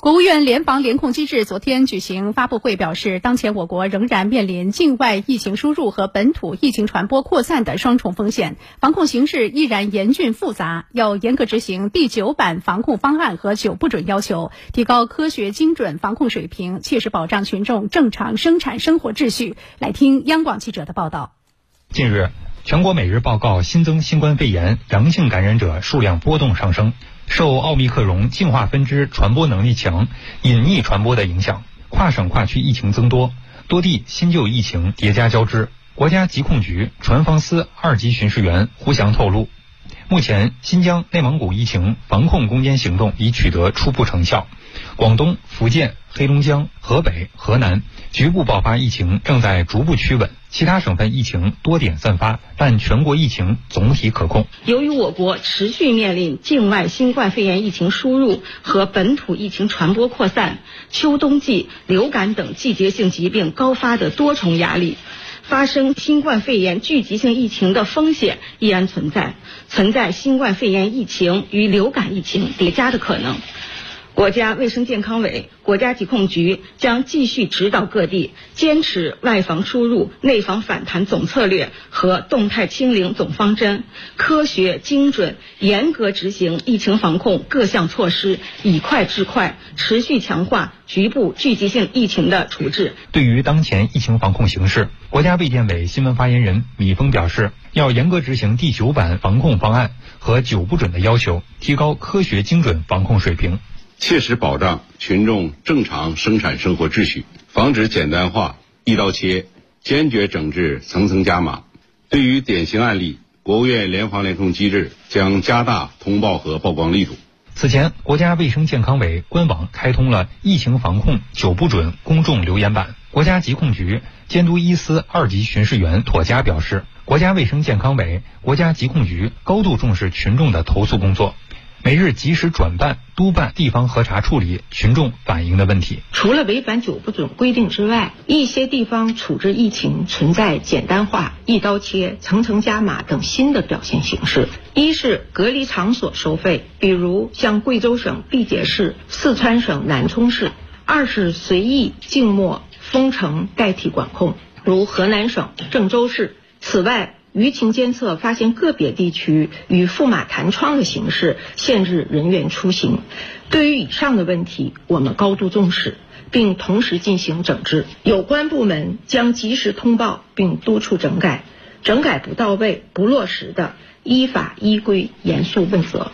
国务院联防联控机制昨天举行发布会表示，当前我国仍然面临境外疫情输入和本土疫情传播扩散的双重风险，防控形势依然严峻复杂，要严格执行第九版防控方案和九不准要求，提高科学精准防控水平，切实保障群众正常生产生活秩序。来听央广记者的报道。近日，全国每日报告新增新冠肺炎阳性感染者数量波动上升。受奥密克戎进化分支传播能力强、隐匿传播的影响，跨省跨区疫情增多，多地新旧疫情叠加交织。国家疾控局船防司二级巡视员胡翔透露，目前新疆、内蒙古疫情防控攻坚行动已取得初步成效，广东、福建。黑龙江、河北、河南局部爆发疫情正在逐步趋稳，其他省份疫情多点散发，但全国疫情总体可控。由于我国持续面临境外新冠肺炎疫情输入和本土疫情传播扩散、秋冬季流感等季节性疾病高发的多重压力，发生新冠肺炎聚集性疫情的风险依然存在，存在新冠肺炎疫情与流感疫情叠加的可能。国家卫生健康委、国家疾控局将继续指导各地，坚持外防输入、内防反弹总策略和动态清零总方针，科学精准、严格执行疫情防控各项措施，以快制快，持续强化局部聚集性疫情的处置。对于当前疫情防控形势，国家卫健委新闻发言人米峰表示，要严格执行第九版防控方案和九不准的要求，提高科学精准防控水平。切实保障群众正常生产生活秩序，防止简单化、一刀切，坚决整治层层加码。对于典型案例，国务院联防联控机制将加大通报和曝光力度。此前，国家卫生健康委官网开通了疫情防控九不准公众留言板。国家疾控局监督一司二级巡视员妥佳表示，国家卫生健康委、国家疾控局高度重视群众的投诉工作。每日及时转办、督办地方核查处理群众反映的问题。除了违反九不准规定之外，一些地方处置疫情存在简单化、一刀切、层层加码等新的表现形式。一是隔离场所收费，比如像贵州省毕节市、四川省南充市；二是随意静默、封城代替管控，如河南省郑州市。此外，舆情监测发现个别地区以驸马弹窗的形式限制人员出行。对于以上的问题，我们高度重视，并同时进行整治。有关部门将及时通报并督促整改，整改不到位、不落实的，依法依规严肃问责。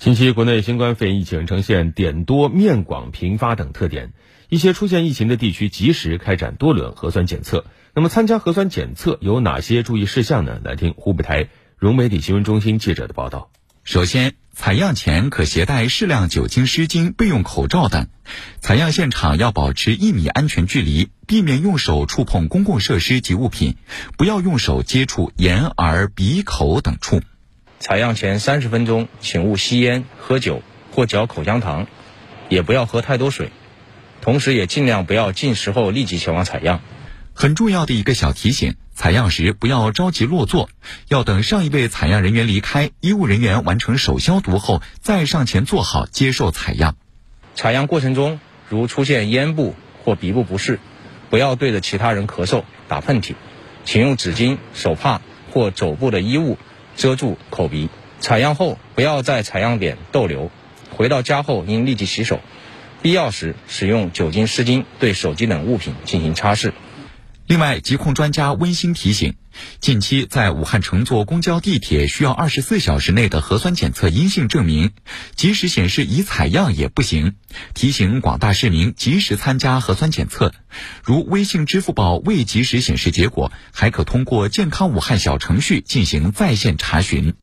近期国内新冠肺炎疫情呈现点多面广频发等特点，一些出现疫情的地区及时开展多轮核酸检测。那么，参加核酸检测有哪些注意事项呢？来听湖北台融媒体新闻中心记者的报道。首先，采样前可携带适量酒精湿巾、备用口罩等。采样现场要保持一米安全距离，避免用手触碰公共设施及物品，不要用手接触眼、耳、鼻、口等处。采样前三十分钟，请勿吸烟、喝酒或嚼口香糖，也不要喝太多水，同时也尽量不要进食后立即前往采样。很重要的一个小提醒：采样时不要着急落座，要等上一位采样人员离开，医务人员完成手消毒后，再上前坐好接受采样。采样过程中，如出现咽部或鼻部不适，不要对着其他人咳嗽、打喷嚏，请用纸巾、手帕或肘部的衣物遮住口鼻。采样后不要在采样点逗留，回到家后应立即洗手，必要时使用酒精湿巾对手机等物品进行擦拭。另外，疾控专家温馨提醒：近期在武汉乘坐公交、地铁需要二十四小时内的核酸检测阴性证明，即使显示已采样也不行。提醒广大市民及时参加核酸检测，如微信、支付宝未及时显示结果，还可通过健康武汉小程序进行在线查询。